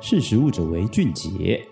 识时务者为俊杰。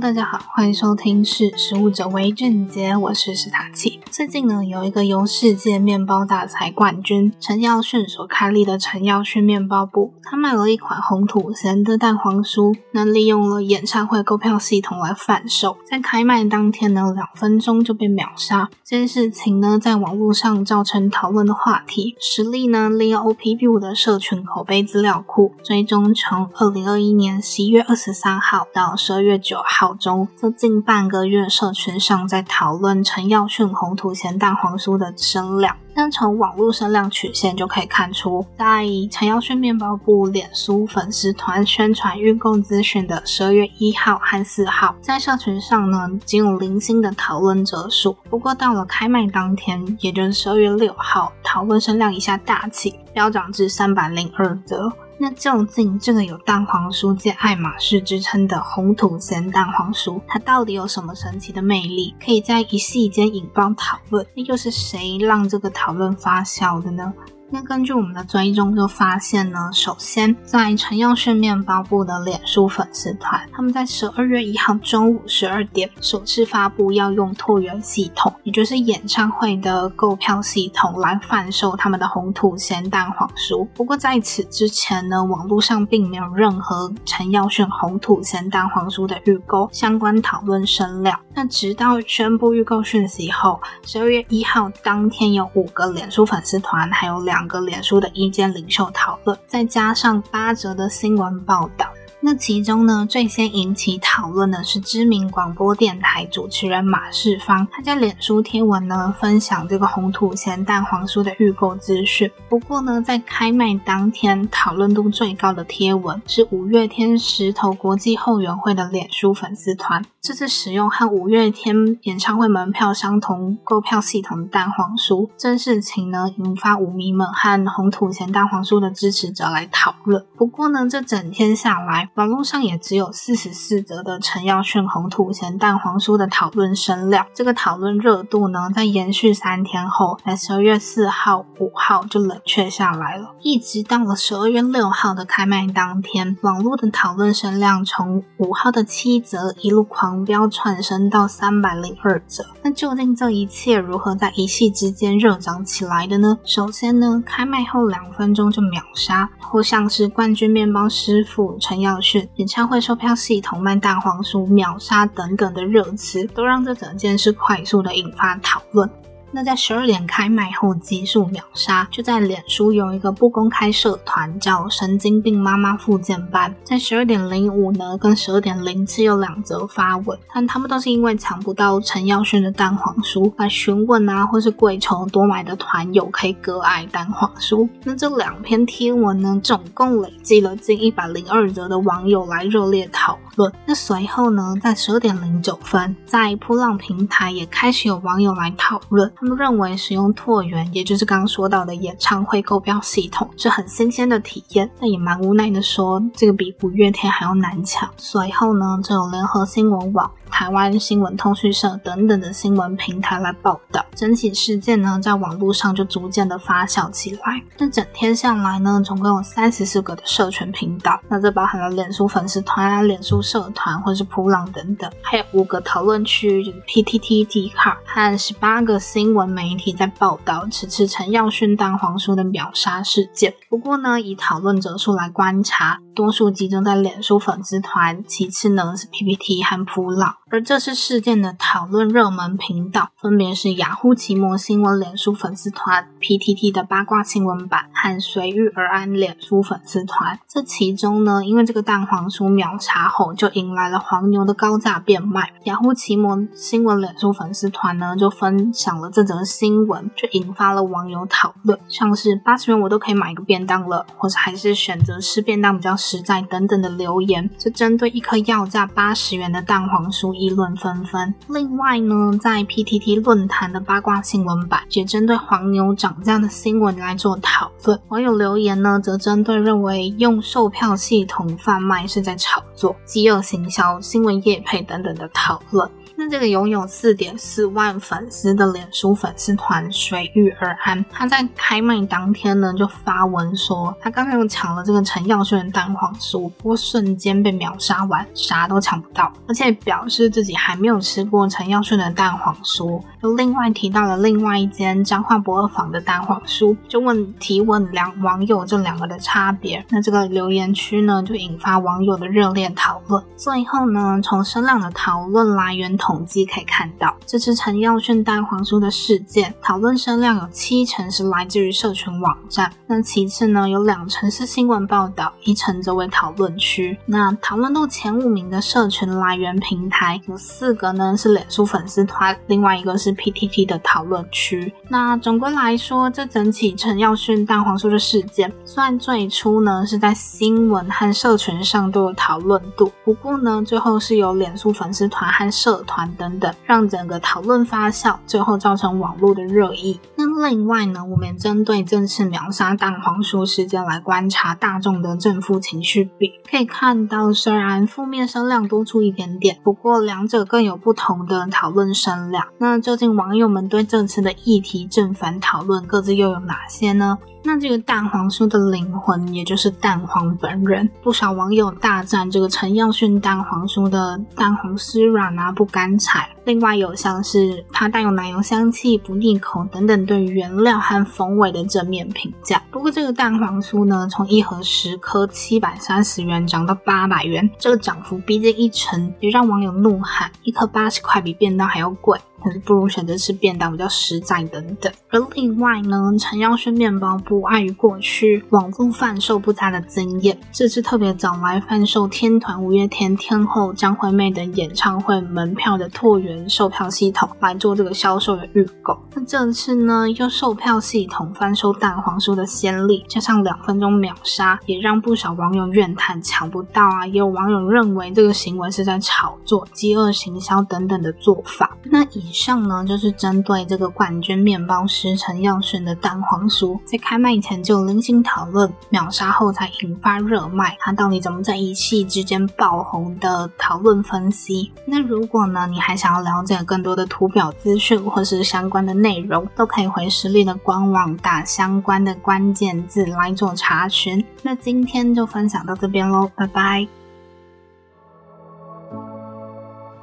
大家好，欢迎收听《是食物者为俊杰》，我是史塔奇。最近呢，有一个由世界面包大赛冠军陈耀迅所开立的陈耀迅面包部，他卖了一款红土咸的蛋黄酥，那利用了演唱会购票系统来贩售，在开卖当天呢，两分钟就被秒杀。这件事情呢，在网络上造成讨论的话题。实力呢，利用 OPView 的社群口碑资料库，追踪从二零二一年十一月二十三号到十二月九。号号中，这近半个月，社群上在讨论陈耀训红土咸蛋黄酥的声量。但从网络声量曲线就可以看出，在陈耀训面包部脸书粉丝团宣传预购资讯的十二月一号和四号，在社群上呢，仅有零星的讨论者数。不过到了开卖当天，也就是十二月六号，讨论声量一下大起，飙涨至三百零二则。那究竟这个有蛋黄酥界爱马仕之称的红土咸蛋黄酥，它到底有什么神奇的魅力，可以在一夕间引爆讨论？那又是谁让这个讨论发酵的呢？那根据我们的追踪就发现呢，首先在陈耀训面包部的脸书粉丝团，他们在十二月一号中午十二点首次发布要用椭圆系统，也就是演唱会的购票系统来贩售他们的红土咸蛋黄酥。不过在此之前呢，网络上并没有任何陈耀训红土咸蛋黄酥的预购相关讨论声量。那直到宣布预购讯息后，十二月一号当天有五个脸书粉丝团，还有两。两个脸书的意见领袖讨论，再加上八折的新闻报道。那其中呢，最先引起讨论的是知名广播电台主持人马世芳，他在脸书贴文呢分享这个红土咸蛋黄酥的预购资讯。不过呢，在开卖当天讨论度最高的贴文是五月天石头国际后援会的脸书粉丝团，这次使用和五月天演唱会门票相同购票系统的蛋黄酥，这事情呢引发舞迷们和红土咸蛋黄酥的支持者来讨论。不过呢，这整天下来，网络上也只有四十四则的陈耀训红土咸蛋黄酥的讨论声量，这个讨论热度呢，在延续三天后，在十二月四号、五号就冷却下来了，一直到了十二月六号的开卖当天，网络的讨论声量从五号的七则一路狂飙窜升到三百零二则。那究竟这一切如何在一夕之间热涨起来的呢？首先呢，开卖后两分钟就秒杀，或像是冠军面包师傅陈耀。演唱会售票系统卖蛋黄酥秒杀等等的热词，都让这整件事快速的引发讨论。那在十二点开卖后，急速秒杀，就在脸书有一个不公开社团叫“神经病妈妈复健班”。在十二点零五呢，跟十二点零七有两则发文，但他们都是因为抢不到陈耀轩的蛋黄酥来询问啊，或是跪求多买的团友可以割爱蛋黄酥。那这两篇贴文呢，总共累计了近一百零二则的网友来热烈讨论。那随后呢，在十二点零九分，在噗浪平台也开始有网友来讨论。他们认为使用椭圆，也就是刚刚说到的演唱会购票系统，是很新鲜的体验。但也蛮无奈的说，这个比五月天还要难抢。随后呢，就有联合新闻网。台湾新闻通讯社等等的新闻平台来报道，整起事件呢，在网络上就逐渐的发酵起来。那整天下来呢，总共有三十四个的社群频道，那这包含了脸书粉丝团啊、脸书社团或者是普朗等等，还有五个讨论区，就是 PTT、Dcard 和十八个新闻媒体在报道此次陈耀勋蛋黄酥的秒杀事件。不过呢，以讨论者数来观察，多数集中在脸书粉丝团，其次呢是 PPT 和普浪。而这次事件的讨论热门频道分别是雅虎奇摩新闻脸书粉丝团、PTT 的八卦新闻版和随遇而安脸书粉丝团。这其中呢，因为这个蛋黄酥秒杀后，就引来了黄牛的高价变卖。雅虎奇摩新闻脸书粉丝团呢，就分享了这则新闻，就引发了网友讨论，像是八十元我都可以买一个便当了，或者还是选择吃便当比较实在等等的留言，就针对一颗要价八十元的蛋黄酥。议论纷纷。另外呢，在 PTT 论坛的八卦新闻版也针对黄牛涨价的新闻来做讨论。网友留言呢，则针对认为用售票系统贩卖是在炒作、饥饿行销、新闻业配等等的讨论。那这个拥有四点四万粉丝的脸书粉丝团随遇而安，他在开卖当天呢就发文说，他刚刚又抢了这个陈耀迅的蛋黄酥，不过瞬间被秒杀完，啥都抢不到，而且表示自己还没有吃过陈耀迅的蛋黄酥，又另外提到了另外一间彰化不二坊的蛋黄酥，就问提问两网友这两个的差别，那这个留言区呢就引发网友的热烈讨论。最后呢，从声量的讨论来源统计可以看到，这次陈耀迅蛋黄酥的事件讨论声量有七成是来自于社群网站，那其次呢有两成是新闻报道，一成则为讨论区。那讨论度前五名的社群来源平台有四个呢是脸书粉丝团，另外一个是 PTT 的讨论区。那总归来说，这整起陈耀迅蛋黄酥的事件，虽然最初呢是在新闻和社群上都有讨论度，不过呢最后是由脸书粉丝团和社团等等让整个讨论发酵，最后造成网络的热议。那另外呢，我们针对这次秒杀蛋黄酥事件来观察大众的正负情绪比，可以看到虽然负面声量多出一点点，不过两者更有不同的讨论声量。那究竟网友们对这次的议题正反讨论各自又有哪些呢？那这个蛋黄酥的灵魂，也就是蛋黄本人，不少网友大赞这个陈耀迅蛋黄酥的蛋黄丝软啊，不干柴。另外有像是它带有奶油香气、不腻口等等对原料和风味的正面评价。不过这个蛋黄酥呢，从一盒十颗七百三十元涨到八百元，这个涨幅逼近一成，也让网友怒喊：一颗八十块比便当还要贵。可是不如选择吃便当比较实在等等。而另外呢，陈耀轩面包不碍于过去网络贩售不佳的经验，这次特别找来贩售天团、五月天、天后、张惠妹等演唱会门票的拓元售票系统来做这个销售的预购。那这次呢，又售票系统贩售蛋黄酥的先例，加上两分钟秒杀，也让不少网友怨叹抢不到啊。也有网友认为这个行为是在炒作、饥饿行销等等的做法。那以上呢，就是针对这个冠军面包师陈耀迅的蛋黄酥，在开卖前就零星讨论，秒杀后才引发热卖，它到底怎么在一夕之间爆红的讨论分析。那如果呢，你还想要了解更多的图表资讯或是相关的内容，都可以回实力的官网打相关的关键字来做查询。那今天就分享到这边喽，拜拜。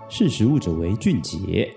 识食物者为俊杰。